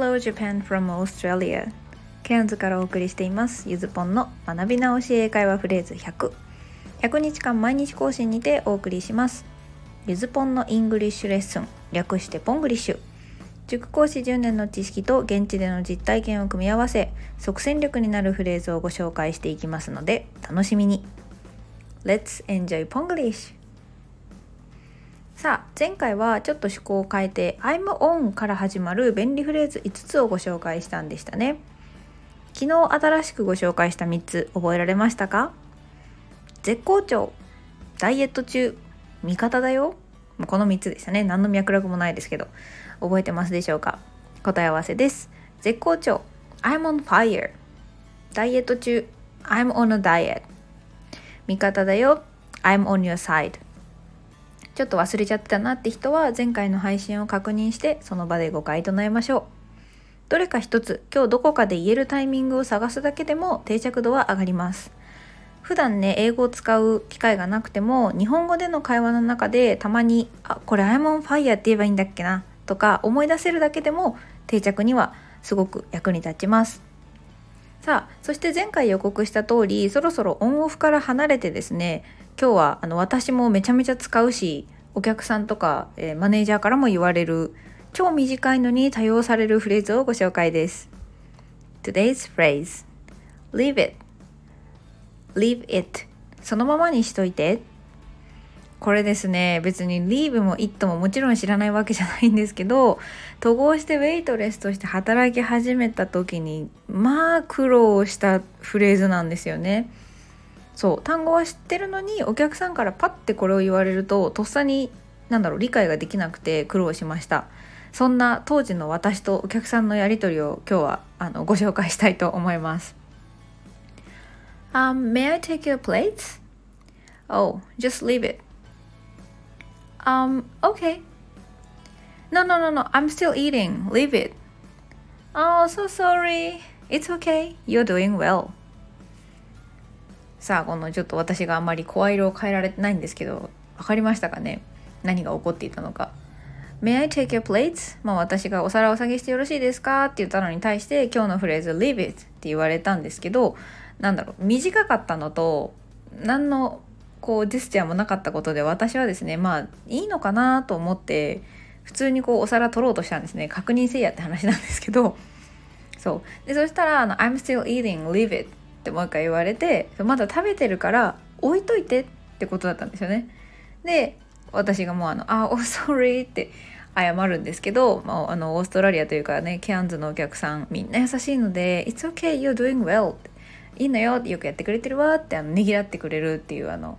Hello Japan from Australia. ケアンズからお送りしています。ゆずぽんの学び直し英会話フレーズ。100 100日間毎日更新にてお送りします。ゆずぽんの English lesson。略して Ponglish。塾講師10年の知識と現地での実体験を組み合わせ即戦力になるフレーズをご紹介していきますので楽しみに。Let's enjoy Ponglish! さあ前回はちょっと趣向を変えて I'm on から始まる便利フレーズ5つをご紹介したんでしたね。昨日新しくご紹介した3つ覚えられましたか？絶好調。ダイエット中。味方だよ。この3つでしたね。何の脈絡もないですけど。覚えてますでしょうか？答え合わせです。絶好調。I'm on fire ダイエット中。I'm on a diet 味方だよ。I'm on your side ちょっと忘れちゃってたなって人は前回の配信を確認してその場で誤解唱えましょう。どれか一つ今日どこかで言えるタイミングを探すだけでも定着度は上がります。普段ね英語を使う機会がなくても日本語での会話の中でたまに「あこれ I'm on fire」って言えばいいんだっけな？とか思い出せるだけでも定着にはすごく役に立ちます。さあそして前回予告した通りそろそろオンオフから離れてですね今日はあの私もめちゃめちゃ使うしお客さんとか、えー、マネージャーからも言われる超短いのに多用されるフレーズをご紹介です。Today's phrase Leave it Leave it そのままにしといてこれですね別に leave も it ももちろん知らないわけじゃないんですけど統合してウェイトレスとして働き始めた時にまあ苦労したフレーズなんですよね。そう単語は知ってるのにお客さんからパッてこれを言われるととっさに何だろう理解ができなくて苦労しましたそんな当時の私とお客さんのやり取りを今日はあのご紹介したいと思います Um, may I take your plates? Oh, just leave it. Um, okay. No, no, no, no, I'm still eating. Leave it. Oh, so sorry. It's okay. You're doing well. さあこのちょっと私があんまり声色を変えられてないんですけど分かりましたかね？何が起こっていたのか。May I take your plates? まあ私がお皿を下げしてよろしいですか？って言ったのに対して今日のフレーズ Leave it って言われたんですけどなんだろう短かったのと何のこうジェスチャーもなかったことで私はですねまあいいのかなと思って普通にこうお皿取ろうとしたんですね。確認せいやって話なんですけど。そう。でそしたらあの「I'm still eating leave it」ってもう一回言われてまだ食べてるから置いといてってことだったんですよね。で私がもうあの「あお sorry」って謝るんですけど、まあ、あのオーストラリアというかねケアンズのお客さんみんな優しいので「It's okay you're doing well」いいのよよくやってくれてるわってあのねぎらってくれるっていうあの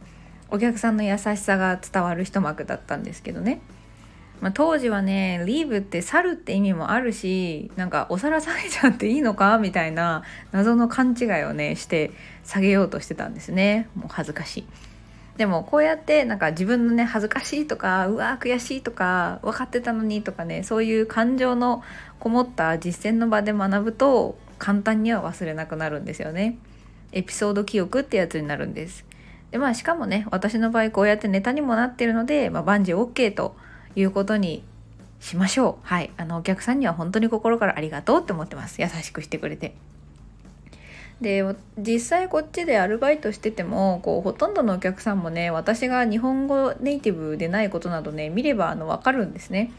お客さんの優しさが伝わる一幕だったんですけどね。まあ、当時はねリーブって去るって意味もあるしなんかお皿下げちゃっていいのかみたいな謎の勘違いをねして下げようとしてたんですね。もう恥ずかしい。でもこうやってなんか自分のね恥ずかしいとかうわ悔しいとか分かってたのにとかねそういう感情のこもった実践の場で学ぶと簡単には忘れなくなるんですよね。エピソード記憶ってやつになるんです。でまあしかもね私の場合こうやってネタにもなってるので、まあ、万事 OK ということにしましょう。はい。あのお客さんには本当に心からありがとうって思ってます。優しくしてくれて。で実際こっちでアルバイトしててもこうほとんどのお客さんもね私が日本語ネイティブでないことなどね見ればあの分かるんですね。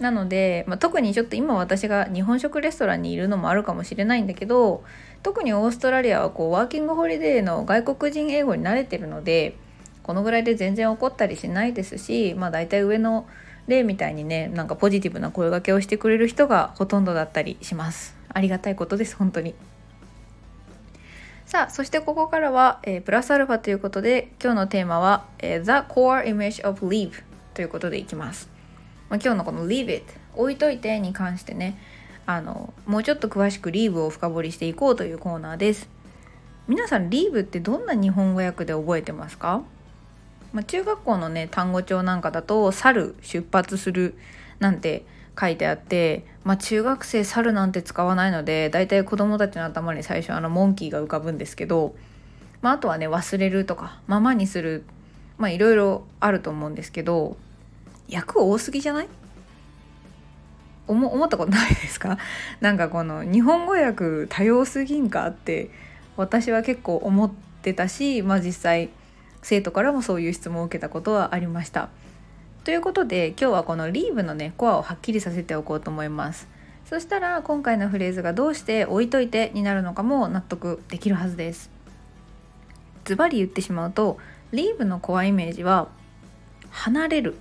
なので、まあ、特にちょっと今私が日本食レストランにいるのもあるかもしれないんだけど特にオーストラリアはこうワーキングホリデーの外国人英語に慣れてるのでこのぐらいで全然怒ったりしないですしまあ大体上の例みたいにねなんかポジティブな声がけをしてくれる人がほとんどだったりします。ありがたいことです本当に。さあそしてここからは、えー、プラスアルファということで今日のテーマは、えー、The Core Image of Leave ということでいきます、まあ、今日のこの Leave it 置いといてに関してねあのもうちょっと詳しく Leave を深掘りしていこうというコーナーです。皆さん Leave ってどんな日本語訳で覚えてますか？まあ、中学校のね単語帳なんかだと「去る」「出発する」なんて書いてあって、まあ、中学生「去る」なんて使わないので大体子供たちの頭に最初あのモンキーが浮かぶんですけど、まあ、あとはね「忘れる」とか「ままにする」まあいろいろあると思うんですけど訳多すぎじゃない？思ったことないですか？なんかこの日本語訳多様すぎんかって私は結構思ってたし、まあ、実際生徒からもそういう質問を受けたことはありました。ということで今日はこの leave のねコアをはっきりさせておこうと思います。そしたら今回のフレーズがどうして置いといてになるのかも納得できるはずです。ズバリ言ってしまうと leave のコアイメージは離れる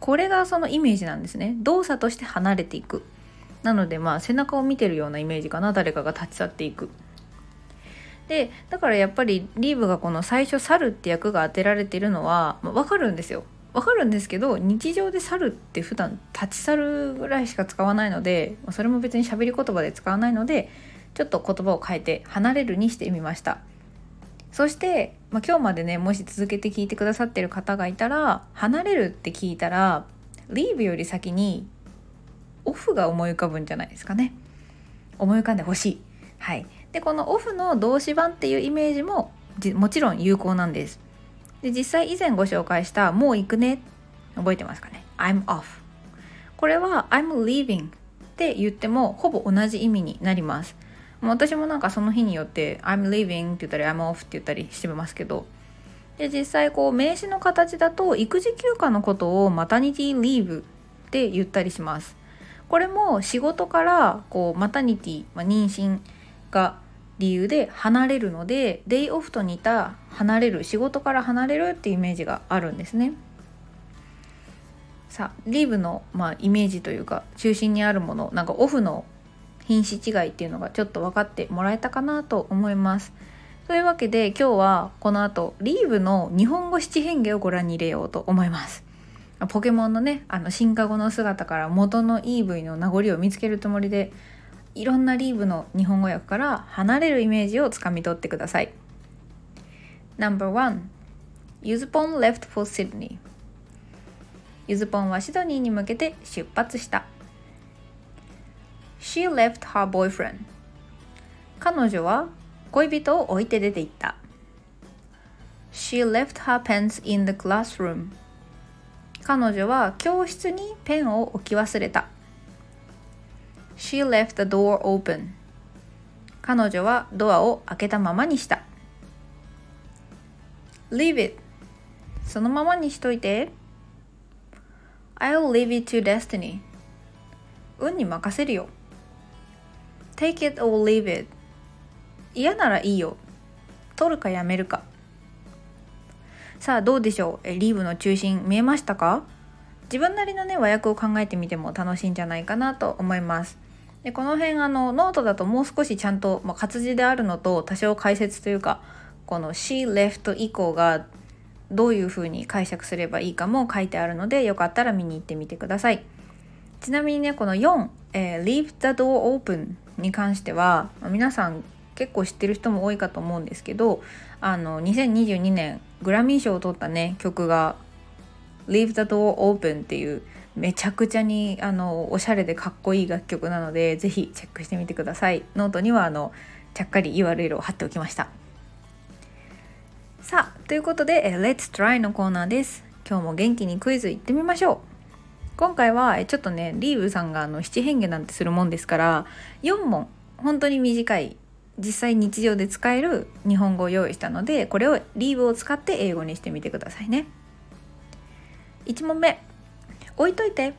これがそのイメージなんですね動作として離れていくなのでまあ背中を見てるようなイメージかな誰かが立ち去っていくでだからやっぱりリーブがこの最初「去る」って役が当てられてるのは、まあ、分かるんですよ。分かるんですけど日常で「去る」って普段立ち去るぐらいしか使わないのでそれも別に喋り言葉で使わないのでちょっと言葉を変えて「離れる」にしてみました。そして、まあ、今日までねもし続けて聞いてくださってる方がいたら「離れる」って聞いたら「leave」より先に「オフ」が思い浮かぶんじゃないですかね。思い浮かんでほしい。はい。でこのオフの動詞版っていうイメージももちろん有効なんです。で実際以前ご紹介した「もう行くね」覚えてますかね？I'm off これは I'm leaving って言ってもほぼ同じ意味になります。私もなんかその日によって I'm leaving って言ったり I'm off って言ったりしてますけど。で実際こう名詞の形だと育児休暇のことをマタニティリーブって言ったりします。これも仕事からこうマタニティ、まあ、妊娠が理由で離れるのでデイオフと似た離れる仕事から離れるっていうイメージがあるんですね。さあリーブの、まあ、イメージというか中心にあるものなんかオフの品種違いっていうのがちょっと分かってもらえたかなと思います。というわけで今日はこの後リーブの日本語七変化をご覧に入れようと思います。ポケモンのねあの進化後の姿から元の EV の名残を見つけるつもりでいろんなリーブの日本語訳から離れるイメージをつかみ取ってください。No.1 ユズポン left for Sydney ユズポンはシドニーに向けて出発した。She left her boyfriend 彼女は恋人を置いて出て行った。She left her pens in the classroom 彼女は教室にペンを置き忘れた。She left the door open. 彼女はドアを開けたままにした。Leave it. そのままにしといて。I'll leave it to destiny. 運に任せるよ。Take it or leave it. 嫌ならいいよ。取るかやめるか。さあどうでしょう？えリーブの中心見えましたか？自分なりのね和訳を考えてみても楽しいんじゃないかなと思いますでこの辺あのノートだともう少しちゃんと、まあ、活字であるのと多少解説というかこの She left 以降がどういうふうに解釈すればいいかも書いてあるのでよかったら見に行ってみてください。ちなみにねこの4、えー、Leave the door open に関しては、まあ、皆さん結構知ってる人も多いかと思うんですけどあの2022年グラミー賞を取ったね曲が Leave the door open っていうめちゃくちゃにあのおしゃれでかっこいい楽曲なのでぜひチェックしてみてください。ノートにはあのちゃっかり URL を貼っておきました。さあということで「Let's Try」のコーナーです。今日も元気にクイズいってみましょう。今回はちょっとね leave さんがあの七変化なんてするもんですから4問本当に短い実際日常で使える日本語を用意したのでこれを leave を使って英語にしてみてくださいね。1問目。置いといて、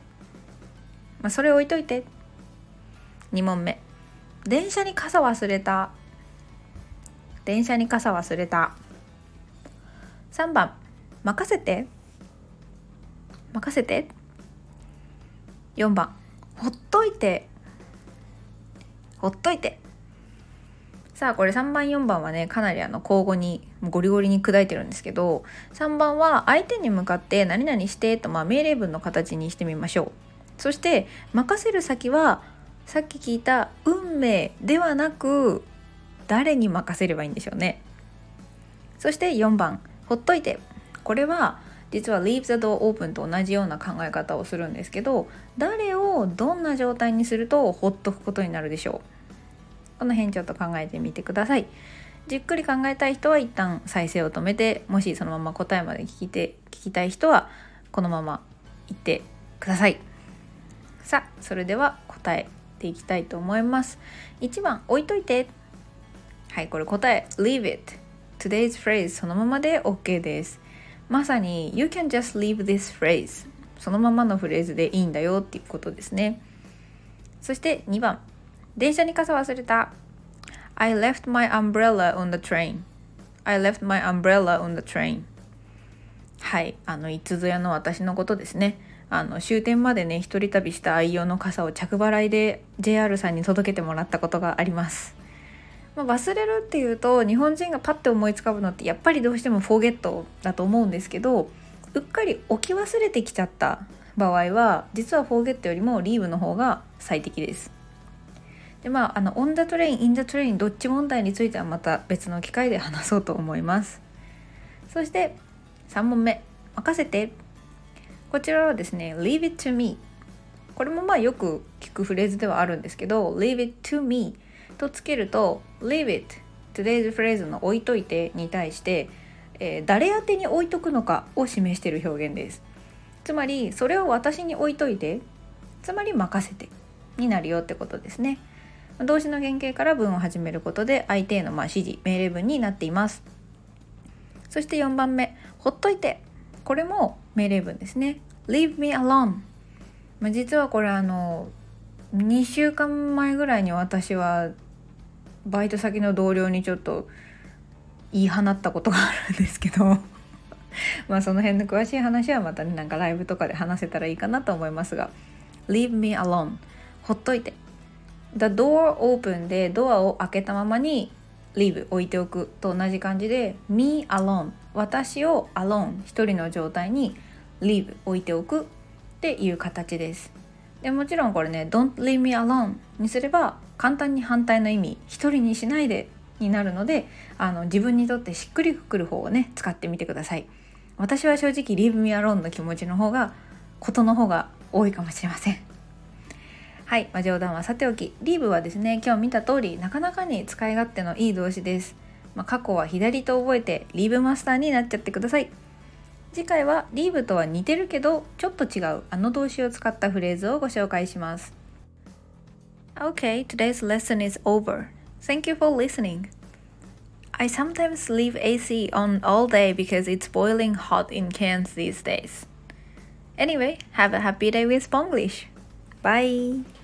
まあ、それ置いといて。2問目。電車に傘忘れた。電車に傘忘れた。3番。任せて。任せて。4番。ほっといて。ほっといて。さあこれ3番4番はねかなりあの交互にゴリゴリに砕いてるんですけど3番は相手に向かって何々してとまあ命令文の形にしてみましょう。そして任せる先はさっき聞いた運命ではなく誰に任せればいいんでしょうね。そして4番。ほっといて。これは実は leave the door open と同じような考え方をするんですけど誰をどんな状態にするとほっとくことになるでしょう。この辺ちょっと考えてみてください。じっくり考えたい人は一旦再生を止めてもしそのまま答えまで聞いて聞きたい人はこのまま言ってください。さあそれでは答えていきたいと思います。1番置いといて。はいこれ答え。Leave it today's phrase そのままで OK です。まさに you can just leave this phrase そのままのフレーズでいいんだよっていうことですね。そして2番。電車に傘忘れた。I left my umbrella on the train. I left my umbrella on the train. はい。あのいつぞやの私のことですね。あの終点までね一人旅した愛用の傘を着払いで JR さんに届けてもらったことがあります、まあ、忘れるっていうと日本人がパッて思いつかぶのってやっぱりどうしてもフォーゲットだと思うんですけどうっかり置き忘れてきちゃった場合は実は forget よりも leave の方が最適です。でまああの on the train in the train どっち問題についてはまた別の機会で話そうと思います。そして3問目。任せて。こちらはですね leave it to me これもまあよく聞くフレーズではあるんですけど leave it to me とつけると leave it today's phrase の置いといてに対して、えー、誰宛てに置いとくのかを示している表現です。つまりそれを私に置いといてつまり任せてになるよってことですね。動詞の原型から文を始めることで相手へのま指示命令文になっています。そして4番目ほっといて。これも命令文ですね。Leave me alone ま実はこれあの2週間前ぐらいに私はバイト先の同僚にちょっと言い放ったことがあるんですけど。まあその辺の詳しい話はまたねなんかライブとかで話せたらいいかなと思いますが。Leave me alone ほっといて。The door open でドアを開けたままに leave 置いておくと同じ感じで me alone 私を alone 一人の状態に leave 置いておくっていう形です。でもちろんこれね don't leave me alone にすれば簡単に反対の意味一人にしないでになるのであの自分にとってしっくりくる方をね使ってみてください。私は正直 leave me alone の気持ちの方がことの方が多いかもしれません。はい、まあ、冗談はさておき leave はですね今日見た通りなかなかに使い勝手のいい動詞です、まあ、過去は左と覚えて leave マスターになっちゃってください次回は leave とは似てるけどちょっと違うあの動詞を使ったフレーズをご紹介します Okay, today's lesson is over. Thank you for listening. I sometimes leave AC on all day because it's boiling hot in Cairns these days. Anyway, have a happy day with Spanglish. Bye!